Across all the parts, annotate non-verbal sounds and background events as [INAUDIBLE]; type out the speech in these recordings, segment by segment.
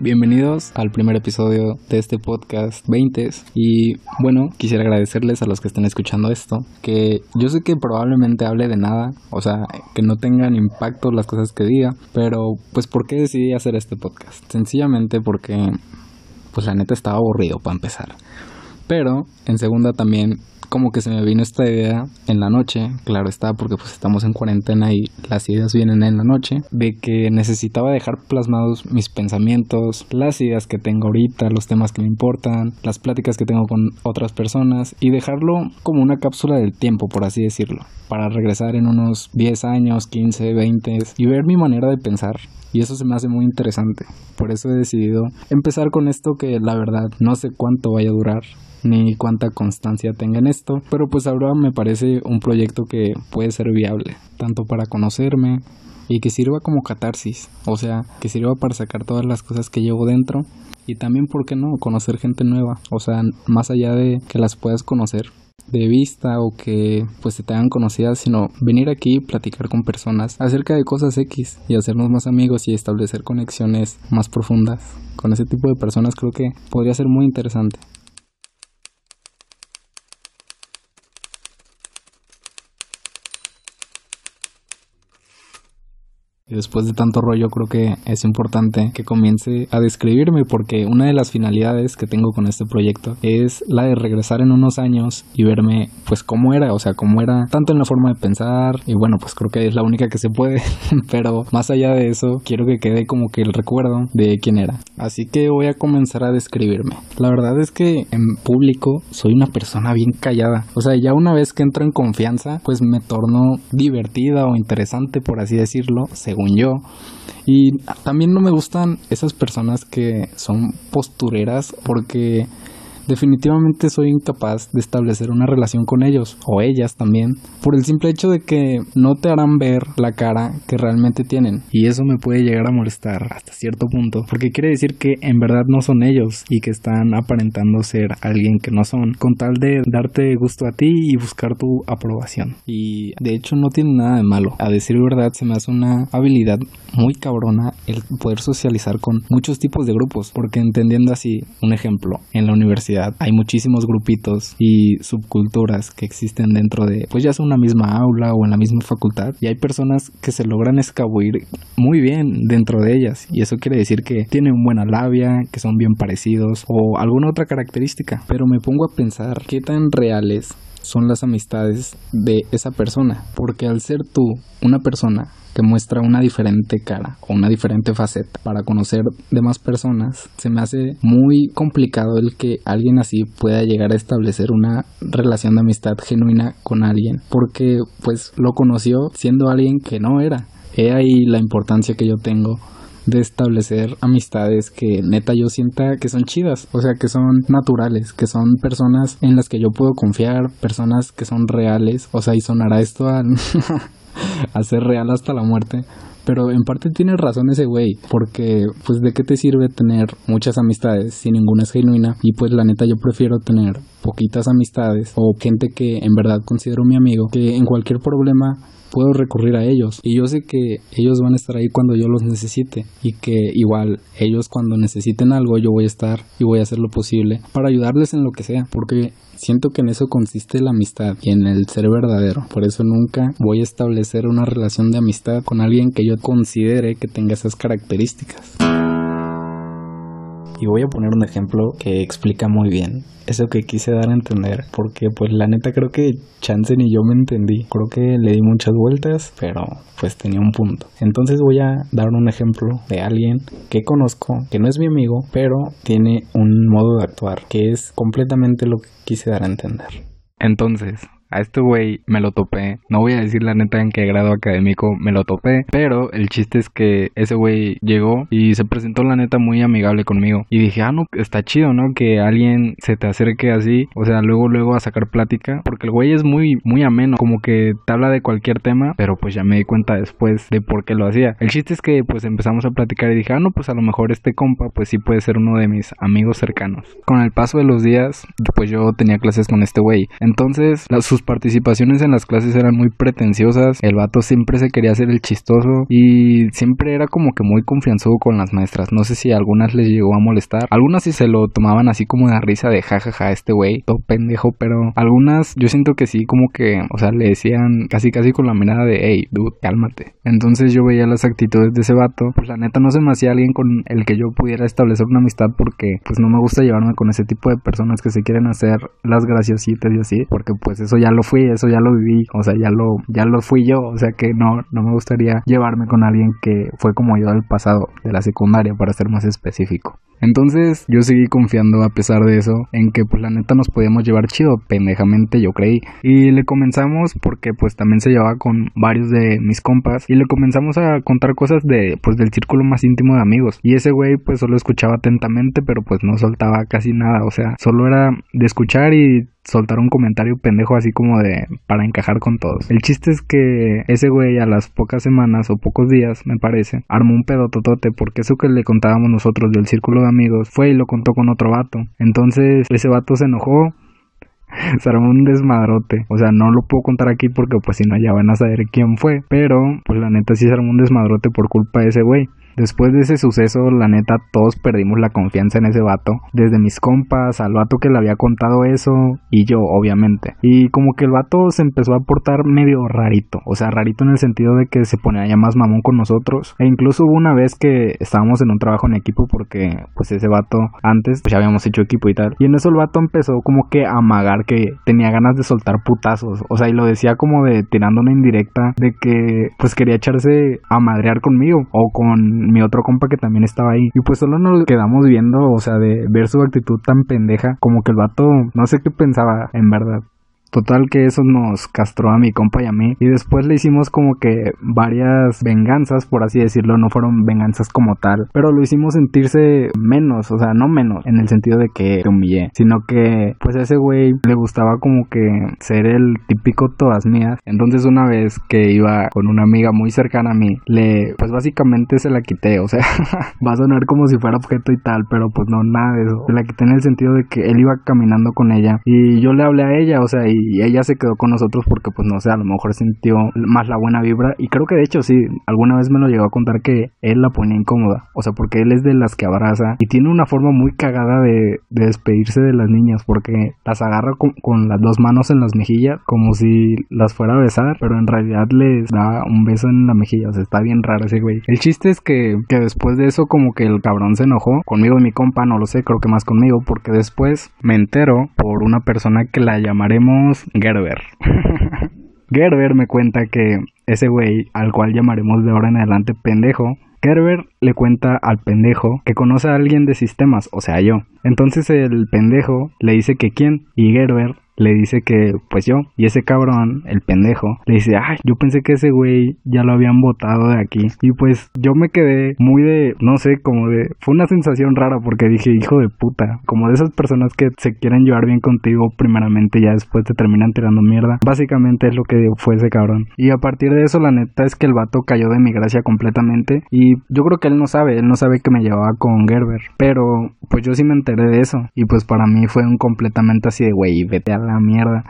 Bienvenidos al primer episodio de este podcast 20 y bueno, quisiera agradecerles a los que estén escuchando esto, que yo sé que probablemente hable de nada, o sea, que no tengan impacto las cosas que diga, pero pues ¿por qué decidí hacer este podcast? Sencillamente porque pues la neta estaba aburrido para empezar. Pero en segunda también como que se me vino esta idea en la noche, claro está, porque pues estamos en cuarentena y las ideas vienen en la noche, de que necesitaba dejar plasmados mis pensamientos, las ideas que tengo ahorita, los temas que me importan, las pláticas que tengo con otras personas y dejarlo como una cápsula del tiempo, por así decirlo, para regresar en unos 10 años, 15, 20 y ver mi manera de pensar. Y eso se me hace muy interesante. Por eso he decidido empezar con esto que la verdad no sé cuánto vaya a durar ni cuánta constancia tenga en esto, pero pues ahora me parece un proyecto que puede ser viable, tanto para conocerme y que sirva como catarsis, o sea, que sirva para sacar todas las cosas que llevo dentro y también, ¿por qué no?, conocer gente nueva, o sea, más allá de que las puedas conocer de vista o que pues se te hagan conocidas, sino venir aquí y platicar con personas acerca de cosas X y hacernos más amigos y establecer conexiones más profundas. Con ese tipo de personas creo que podría ser muy interesante. Y después de tanto rollo creo que es importante que comience a describirme porque una de las finalidades que tengo con este proyecto es la de regresar en unos años y verme pues cómo era, o sea, cómo era tanto en la forma de pensar y bueno, pues creo que es la única que se puede, [LAUGHS] pero más allá de eso quiero que quede como que el recuerdo de quién era. Así que voy a comenzar a describirme. La verdad es que en público soy una persona bien callada, o sea, ya una vez que entro en confianza pues me torno divertida o interesante por así decirlo, yo. Y también no me gustan esas personas que son postureras porque definitivamente soy incapaz de establecer una relación con ellos o ellas también por el simple hecho de que no te harán ver la cara que realmente tienen. Y eso me puede llegar a molestar hasta cierto punto porque quiere decir que en verdad no son ellos y que están aparentando ser alguien que no son con tal de darte gusto a ti y buscar tu aprobación. Y de hecho no tiene nada de malo. A decir verdad se me hace una habilidad muy cabrona el poder socializar con muchos tipos de grupos porque entendiendo así un ejemplo en la universidad hay muchísimos grupitos y subculturas que existen dentro de, pues ya sea una misma aula o en la misma facultad, y hay personas que se logran escabullir muy bien dentro de ellas, y eso quiere decir que tienen buena labia, que son bien parecidos o alguna otra característica. Pero me pongo a pensar qué tan reales son las amistades de esa persona. Porque al ser tú una persona que muestra una diferente cara o una diferente faceta para conocer demás personas, se me hace muy complicado el que alguien así pueda llegar a establecer una relación de amistad genuina con alguien. Porque pues lo conoció siendo alguien que no era. He ahí la importancia que yo tengo de establecer amistades que neta yo sienta que son chidas, o sea, que son naturales, que son personas en las que yo puedo confiar, personas que son reales, o sea, y sonará esto a, [LAUGHS] a ser real hasta la muerte. Pero en parte tiene razón ese güey, porque pues de qué te sirve tener muchas amistades si ninguna es genuina y pues la neta yo prefiero tener poquitas amistades o gente que en verdad considero mi amigo que en cualquier problema puedo recurrir a ellos. Y yo sé que ellos van a estar ahí cuando yo los necesite y que igual ellos cuando necesiten algo yo voy a estar y voy a hacer lo posible para ayudarles en lo que sea porque siento que en eso consiste la amistad y en el ser verdadero. Por eso nunca voy a establecer una relación de amistad con alguien que yo considere que tenga esas características y voy a poner un ejemplo que explica muy bien eso que quise dar a entender, porque pues la neta creo que Chance ni yo me entendí. Creo que le di muchas vueltas, pero pues tenía un punto. Entonces voy a dar un ejemplo de alguien que conozco, que no es mi amigo, pero tiene un modo de actuar que es completamente lo que quise dar a entender. Entonces, a este güey me lo topé. No voy a decir la neta en qué grado académico me lo topé. Pero el chiste es que ese güey llegó y se presentó la neta muy amigable conmigo. Y dije, ah, no, está chido, ¿no? Que alguien se te acerque así. O sea, luego, luego a sacar plática. Porque el güey es muy, muy ameno. Como que te habla de cualquier tema. Pero pues ya me di cuenta después de por qué lo hacía. El chiste es que pues empezamos a platicar y dije, ah, no, pues a lo mejor este compa pues sí puede ser uno de mis amigos cercanos. Con el paso de los días, pues yo tenía clases con este güey. Entonces, sus sus participaciones en las clases eran muy pretenciosas, el vato siempre se quería hacer el chistoso y siempre era como que muy confianzudo con las maestras. No sé si algunas les llegó a molestar, algunas sí se lo tomaban así como de risa de jajaja este güey, todo pendejo, pero algunas yo siento que sí como que, o sea, le decían casi casi con la mirada de hey, dude, cálmate. Entonces yo veía las actitudes de ese vato, pues la neta no se me hacía alguien con el que yo pudiera establecer una amistad porque pues no me gusta llevarme con ese tipo de personas que se quieren hacer las graciositas y así, porque pues eso ya lo fui, eso ya lo viví, o sea, ya lo ya lo fui yo, o sea que no no me gustaría llevarme con alguien que fue como yo del pasado, de la secundaria para ser más específico. Entonces yo seguí confiando a pesar de eso en que pues la neta nos podíamos llevar chido, pendejamente yo creí. Y le comenzamos porque pues también se llevaba con varios de mis compas y le comenzamos a contar cosas de pues del círculo más íntimo de amigos. Y ese güey pues solo escuchaba atentamente pero pues no soltaba casi nada, o sea, solo era de escuchar y soltar un comentario pendejo así como de para encajar con todos. El chiste es que ese güey a las pocas semanas o pocos días, me parece, armó un pedototote porque eso que le contábamos nosotros del círculo de amigos fue y lo contó con otro vato. Entonces ese vato se enojó [LAUGHS] se armó un desmadrote. O sea, no lo puedo contar aquí porque pues si no ya van a saber quién fue. Pero pues la neta sí se armó un desmadrote por culpa de ese güey. Después de ese suceso, la neta, todos perdimos la confianza en ese vato. Desde mis compas, al vato que le había contado eso, y yo, obviamente. Y como que el vato se empezó a portar medio rarito. O sea, rarito en el sentido de que se ponía ya más mamón con nosotros. E incluso hubo una vez que estábamos en un trabajo en equipo porque, pues, ese vato antes, pues ya habíamos hecho equipo y tal. Y en eso el vato empezó como que a amagar que tenía ganas de soltar putazos. O sea, y lo decía como de tirando una indirecta de que, pues, quería echarse a madrear conmigo o con mi otro compa que también estaba ahí. Y pues solo nos quedamos viendo, o sea, de ver su actitud tan pendeja, como que el vato, no sé qué pensaba en verdad. Total que eso nos castró a mi compa y a mí. Y después le hicimos como que varias venganzas, por así decirlo. No fueron venganzas como tal. Pero lo hicimos sentirse menos. O sea, no menos en el sentido de que te humillé. Sino que pues a ese güey le gustaba como que ser el típico todas mías. Entonces una vez que iba con una amiga muy cercana a mí, le pues básicamente se la quité. O sea, [LAUGHS] va a sonar como si fuera objeto y tal. Pero pues no, nada de eso. Se la quité en el sentido de que él iba caminando con ella. Y yo le hablé a ella. O sea, y y ella se quedó con nosotros porque pues no sé, a lo mejor sintió más la buena vibra. Y creo que de hecho sí, alguna vez me lo llegó a contar que él la ponía incómoda, o sea, porque él es de las que abraza y tiene una forma muy cagada de, despedirse de las niñas porque las agarra con, con, las dos manos en las mejillas como si las fuera a besar, pero en realidad les da un beso en la mejilla, o sea, está bien raro ese güey. El chiste es que, que después de eso como que el cabrón se enojó conmigo y mi compa, no lo sé, creo que más conmigo, porque después me entero por una persona que la llamaremos Gerber. [LAUGHS] Gerber me cuenta que ese güey, al cual llamaremos de ahora en adelante pendejo, Gerber le cuenta al pendejo que conoce a alguien de sistemas, o sea yo. Entonces el pendejo le dice que quién, y Gerber le dice que pues yo y ese cabrón, el pendejo, le dice, ay, yo pensé que ese güey ya lo habían votado de aquí y pues yo me quedé muy de, no sé, como de, fue una sensación rara porque dije, hijo de puta, como de esas personas que se quieren llevar bien contigo primeramente ya después te terminan tirando mierda, básicamente es lo que fue ese cabrón. Y a partir de eso la neta es que el vato cayó de mi gracia completamente y yo creo que él no sabe, él no sabe que me llevaba con Gerber, pero pues yo sí me enteré de eso y pues para mí fue un completamente así de, güey, vete a la mierda.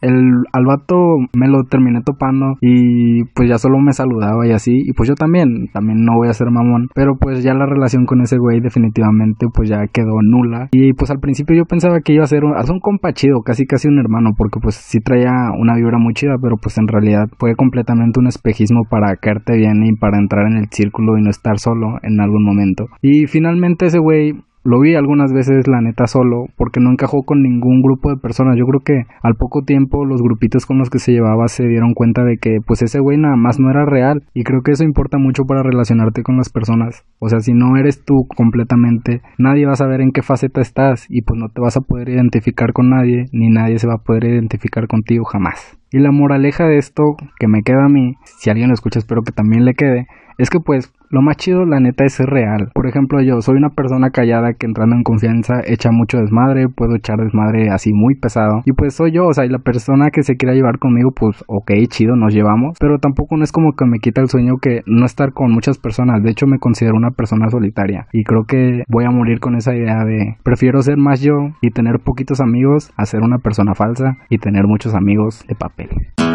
El, al vato me lo terminé topando y pues ya solo me saludaba y así. Y pues yo también, también no voy a ser mamón. Pero pues ya la relación con ese güey definitivamente pues ya quedó nula. Y pues al principio yo pensaba que iba a ser un, un compa chido, casi casi un hermano. Porque pues sí traía una vibra muy chida, pero pues en realidad fue completamente un espejismo para caerte bien y para entrar en el círculo y no estar solo en algún momento. Y finalmente ese güey lo vi algunas veces, la neta, solo, porque no encajó con ningún grupo de personas. Yo creo que al poco tiempo los grupitos con los que se llevaba se dieron cuenta de que pues ese güey nada más no era real. Y creo que eso importa mucho para relacionarte con las personas. O sea, si no eres tú completamente, nadie va a saber en qué faceta estás y pues no te vas a poder identificar con nadie, ni nadie se va a poder identificar contigo jamás. Y la moraleja de esto que me queda a mí, si alguien lo escucha espero que también le quede, es que pues lo más chido, la neta, es ser real. Por ejemplo, yo soy una persona callada que entrando en confianza echa mucho desmadre, puedo echar desmadre así muy pesado. Y pues soy yo, o sea, y la persona que se quiera llevar conmigo, pues ok, chido, nos llevamos. Pero tampoco no es como que me quita el sueño que no estar con muchas personas. De hecho, me considero una persona solitaria. Y creo que voy a morir con esa idea de prefiero ser más yo y tener poquitos amigos a ser una persona falsa y tener muchos amigos de papel. Thanks.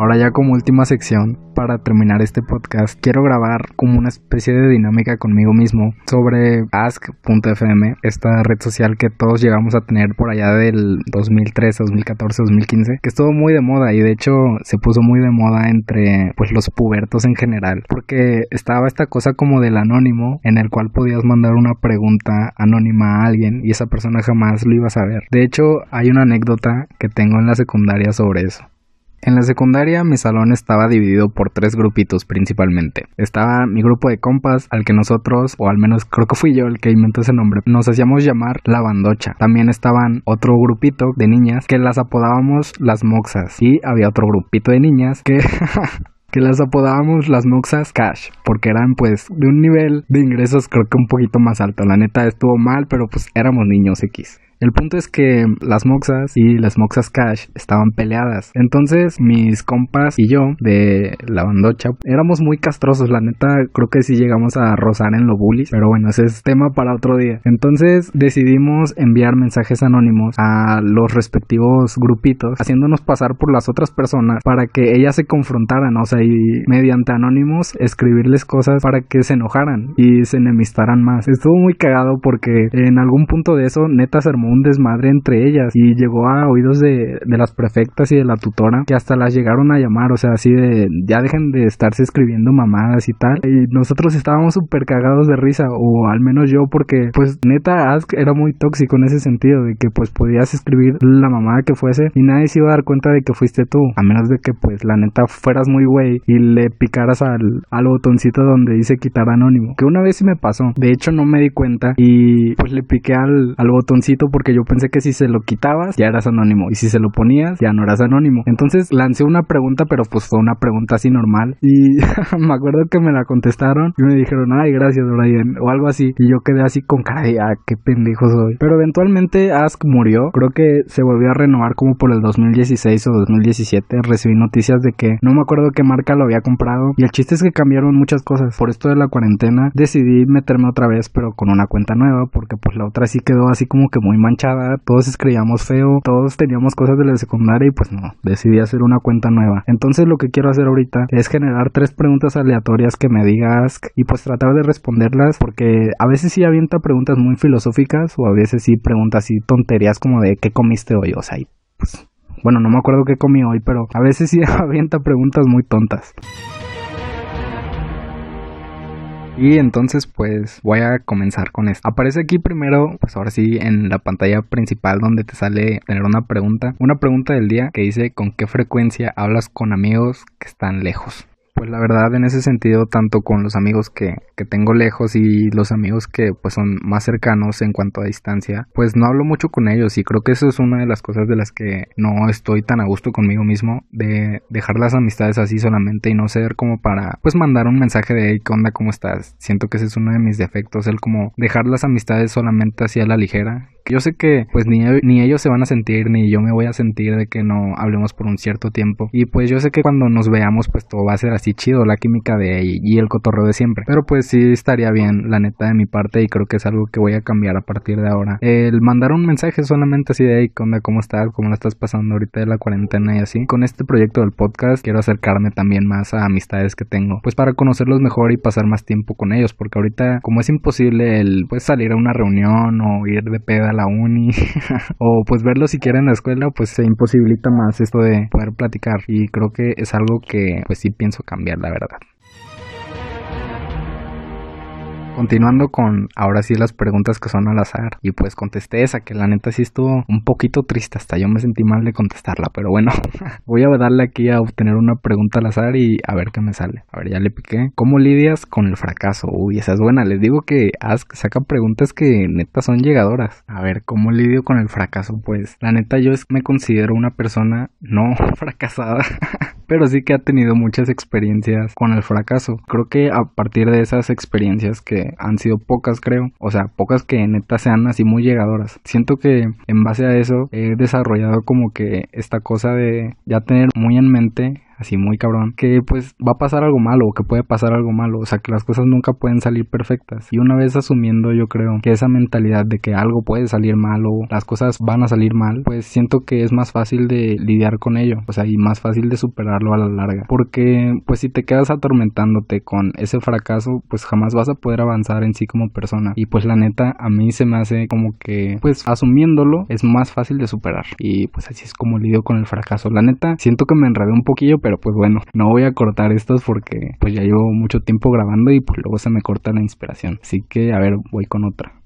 Ahora ya como última sección, para terminar este podcast, quiero grabar como una especie de dinámica conmigo mismo sobre ask.fm, esta red social que todos llegamos a tener por allá del 2013, 2014, 2015, que estuvo muy de moda y de hecho se puso muy de moda entre pues los pubertos en general, porque estaba esta cosa como del anónimo en el cual podías mandar una pregunta anónima a alguien y esa persona jamás lo iba a saber. De hecho, hay una anécdota que tengo en la secundaria sobre eso. En la secundaria mi salón estaba dividido por tres grupitos principalmente. Estaba mi grupo de compas al que nosotros, o al menos creo que fui yo el que inventó ese nombre, nos hacíamos llamar la bandocha. También estaban otro grupito de niñas que las apodábamos las moxas. Y había otro grupito de niñas que... [LAUGHS] que las apodábamos las moxas cash, porque eran pues de un nivel de ingresos creo que un poquito más alto. La neta estuvo mal, pero pues éramos niños X. El punto es que las Moxas y las Moxas Cash estaban peleadas. Entonces mis compas y yo de la bandocha éramos muy castrosos. La neta creo que sí llegamos a rozar en lo bullies. Pero bueno, ese es tema para otro día. Entonces decidimos enviar mensajes anónimos a los respectivos grupitos. Haciéndonos pasar por las otras personas para que ellas se confrontaran. O sea, y mediante anónimos escribirles cosas para que se enojaran y se enemistaran más. Estuvo muy cagado porque en algún punto de eso neta se armó un desmadre entre ellas y llegó a oídos de, de las prefectas y de la tutora que hasta las llegaron a llamar, o sea, así de ya dejen de estarse escribiendo mamadas y tal. Y nosotros estábamos súper cagados de risa, o al menos yo, porque pues neta Ask era muy tóxico en ese sentido, de que pues podías escribir la mamada que fuese y nadie se iba a dar cuenta de que fuiste tú, a menos de que pues la neta fueras muy güey y le picaras al, al botoncito donde dice quitar anónimo, que una vez sí me pasó, de hecho no me di cuenta y pues le piqué al, al botoncito yo pensé que si se lo quitabas ya eras anónimo y si se lo ponías ya no eras anónimo. Entonces lancé una pregunta, pero pues fue una pregunta así normal y [LAUGHS] me acuerdo que me la contestaron y me dijeron, ay, gracias Brian o algo así y yo quedé así con cara de, ah, qué pendejo soy. Pero eventualmente Ask murió, creo que se volvió a renovar como por el 2016 o 2017, recibí noticias de que no me acuerdo qué marca lo había comprado y el chiste es que cambiaron muchas cosas. Por esto de la cuarentena decidí meterme otra vez pero con una cuenta nueva porque pues la otra sí quedó así como que muy mal todos escribíamos feo, todos teníamos cosas de la secundaria y pues no, decidí hacer una cuenta nueva. Entonces lo que quiero hacer ahorita es generar tres preguntas aleatorias que me digas y pues tratar de responderlas porque a veces sí avienta preguntas muy filosóficas o a veces sí preguntas así tonterías como de qué comiste hoy, o sea, pues bueno, no me acuerdo qué comí hoy, pero a veces sí [LAUGHS] avienta preguntas muy tontas. Y entonces pues voy a comenzar con esto. Aparece aquí primero, pues ahora sí, en la pantalla principal donde te sale tener una pregunta. Una pregunta del día que dice con qué frecuencia hablas con amigos que están lejos. Pues la verdad en ese sentido, tanto con los amigos que, que, tengo lejos y los amigos que pues son más cercanos en cuanto a distancia, pues no hablo mucho con ellos y creo que eso es una de las cosas de las que no estoy tan a gusto conmigo mismo, de dejar las amistades así solamente y no ser como para pues mandar un mensaje de hey, ¿qué onda? ¿Cómo estás? Siento que ese es uno de mis defectos, el como dejar las amistades solamente así a la ligera yo sé que pues ni, ni ellos se van a sentir ni yo me voy a sentir de que no hablemos por un cierto tiempo y pues yo sé que cuando nos veamos pues todo va a ser así chido la química de y el cotorreo de siempre. Pero pues sí estaría bien la neta de mi parte y creo que es algo que voy a cambiar a partir de ahora. El mandar un mensaje solamente así de hey cómo estás cómo la estás pasando ahorita de la cuarentena y así. Con este proyecto del podcast quiero acercarme también más a amistades que tengo pues para conocerlos mejor y pasar más tiempo con ellos porque ahorita como es imposible el pues salir a una reunión o ir de peda a la uni [LAUGHS] o pues verlo siquiera en la escuela pues se imposibilita más esto de poder platicar. Y creo que es algo que pues sí pienso cambiar la verdad Continuando con ahora sí las preguntas que son al azar. Y pues contesté esa, que la neta sí estuvo un poquito triste. Hasta yo me sentí mal de contestarla. Pero bueno, [LAUGHS] voy a darle aquí a obtener una pregunta al azar y a ver qué me sale. A ver, ya le piqué. ¿Cómo lidias con el fracaso? Uy, esa es buena. Les digo que saca preguntas que neta son llegadoras. A ver, ¿cómo lidio con el fracaso? Pues la neta yo es, me considero una persona no [LAUGHS] fracasada. Pero sí que ha tenido muchas experiencias con el fracaso. Creo que a partir de esas experiencias que han sido pocas, creo, o sea, pocas que neta sean así muy llegadoras. Siento que en base a eso he desarrollado como que esta cosa de ya tener muy en mente así muy cabrón, que pues va a pasar algo malo o que puede pasar algo malo, o sea que las cosas nunca pueden salir perfectas. Y una vez asumiendo yo creo que esa mentalidad de que algo puede salir mal o las cosas van a salir mal, pues siento que es más fácil de lidiar con ello, o sea, y más fácil de superarlo a la larga. Porque pues si te quedas atormentándote con ese fracaso, pues jamás vas a poder avanzar en sí como persona. Y pues la neta, a mí se me hace como que pues asumiéndolo es más fácil de superar. Y pues así es como lidio con el fracaso. La neta, siento que me enredé un poquillo, pero pero pues bueno, no voy a cortar estos porque pues ya llevo mucho tiempo grabando y pues luego se me corta la inspiración. Así que a ver, voy con otra.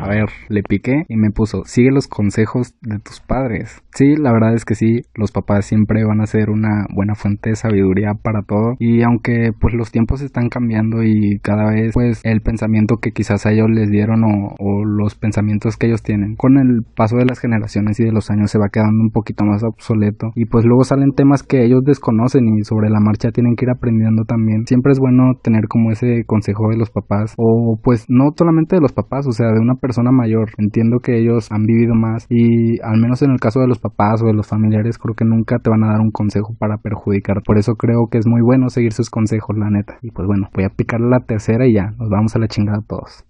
A ver, le piqué y me puso, sigue los consejos de tus padres. Sí, la verdad es que sí, los papás siempre van a ser una buena fuente de sabiduría para todo. Y aunque pues los tiempos están cambiando y cada vez pues el pensamiento que quizás a ellos les dieron o, o los pensamientos que ellos tienen con el paso de las generaciones y de los años se va quedando un poquito más obsoleto. Y pues luego salen temas que ellos desconocen y sobre la marcha tienen que ir aprendiendo también. Siempre es bueno tener como ese consejo de los papás o pues no solamente de los papás, o sea, de una persona persona mayor. Entiendo que ellos han vivido más y al menos en el caso de los papás o de los familiares creo que nunca te van a dar un consejo para perjudicar. Por eso creo que es muy bueno seguir sus consejos, la neta. Y pues bueno, voy a picar la tercera y ya, nos vamos a la chingada todos.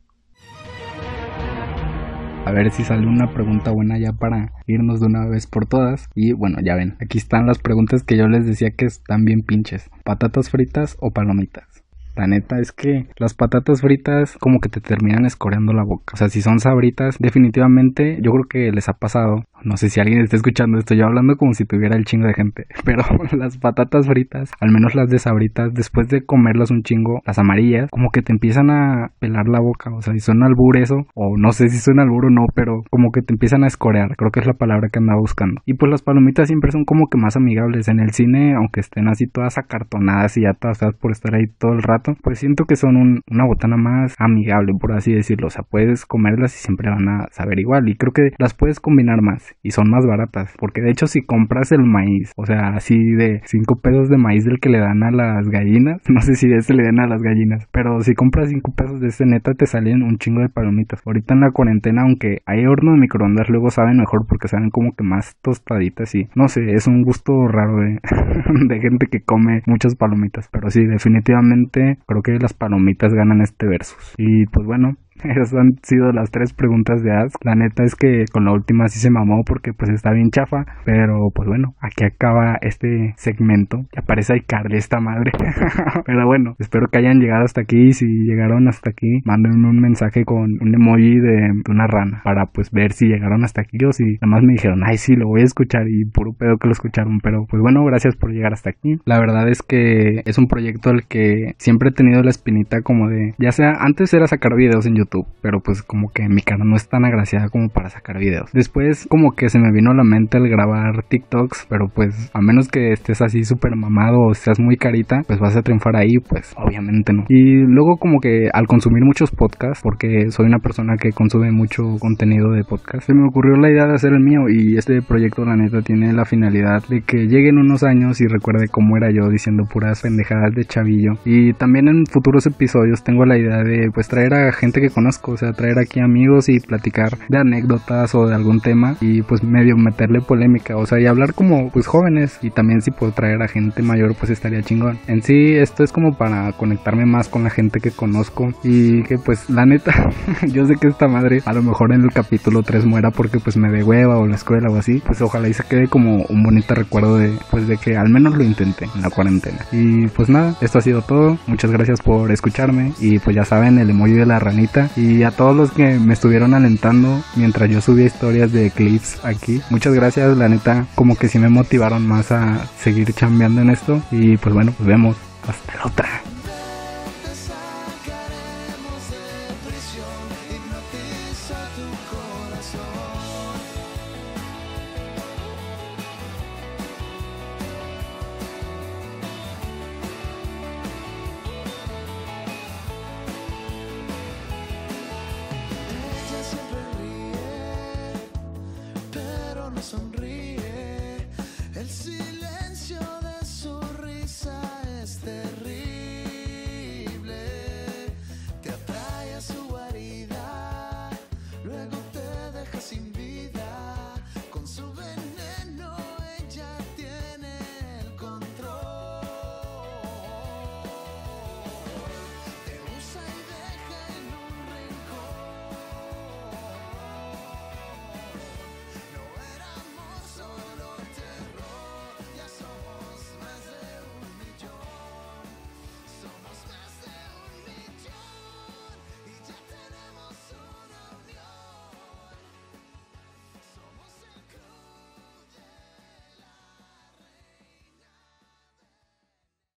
A ver si sale una pregunta buena ya para irnos de una vez por todas. Y bueno, ya ven, aquí están las preguntas que yo les decía que están bien pinches. ¿Patatas fritas o palomitas? La neta es que las patatas fritas como que te terminan escoreando la boca. O sea, si son sabritas, definitivamente yo creo que les ha pasado no sé si alguien está escuchando esto, yo hablando como si tuviera el chingo de gente. [LAUGHS] Pero las patatas fritas, al menos las de sabritas, después de comerlas un chingo, las amarillas, como que te empiezan a pelar la boca. O sea, si son albur eso, o no sé si son albur o no, pero como que te empiezan a escorear. Creo que es la palabra que andaba buscando. Y pues las palomitas siempre son como que más amigables. En el cine, aunque estén así todas acartonadas y ya todas por estar ahí todo el rato, pues siento que son una botana más amigable, por así decirlo. O sea, puedes comerlas y siempre van a saber igual. Y creo que las puedes combinar más y son más baratas. Porque de hecho, si compras el maíz, o sea, así de 5 pesos de maíz del que le dan a las gallinas, [LAUGHS] no sé si de ese le dan a las gallinas, pero si compras 5 pesos de ese neta, te salen un chingo de palomitas. Ahorita en la cuarentena, aunque hay horno de microondas, luego saben mejor porque saben como que más tostaditas y no sé, es un gusto raro de [LAUGHS] gente que come muchas palomitas. Pero sí, definitivamente creo que las palomitas ganan este versus. Y pues bueno, [LAUGHS] esas han sido las tres preguntas de Ask. La neta es que con la última sí se mamó porque pues está bien chafa. Pero pues bueno, aquí acaba este segmento. Ya parece Icardi esta madre. [LAUGHS] pero bueno, espero que hayan llegado hasta aquí. Si llegaron hasta aquí, mándenme un mensaje con un emoji de una rana. Para pues ver si llegaron hasta aquí o si nada más me dijeron, ay sí, lo voy a escuchar. Y puro pedo que lo escucharon. Pero pues bueno, gracias por llegar hasta aquí. La verdad es que es un proyecto al que siempre he tenido la espinita como de, ya sea, antes era sacar videos en YouTube pero pues como que mi cara no es tan agraciada como para sacar videos. Después como que se me vino a la mente el grabar TikToks, pero pues a menos que estés así súper mamado o seas muy carita, pues vas a triunfar ahí, pues obviamente no. Y luego como que al consumir muchos podcasts, porque soy una persona que consume mucho contenido de podcast, se me ocurrió la idea de hacer el mío y este proyecto la neta tiene la finalidad de que lleguen unos años y recuerde cómo era yo diciendo puras pendejadas de chavillo. Y también en futuros episodios tengo la idea de pues traer a gente que conozco, o sea, traer aquí amigos y platicar de anécdotas o de algún tema y pues medio meterle polémica, o sea, y hablar como pues jóvenes y también si puedo traer a gente mayor pues estaría chingón. En sí esto es como para conectarme más con la gente que conozco y que pues la neta, [LAUGHS] yo sé que esta madre a lo mejor en el capítulo 3 muera porque pues me de hueva o la escuela o así, pues ojalá y se quede como un bonito recuerdo de pues de que al menos lo intenté en la cuarentena. Y pues nada, esto ha sido todo. Muchas gracias por escucharme y pues ya saben el emoji de la ranita y a todos los que me estuvieron alentando mientras yo subía historias de clips aquí. Muchas gracias, la neta, como que sí me motivaron más a seguir chambeando en esto. Y pues bueno, pues vemos. Hasta la otra.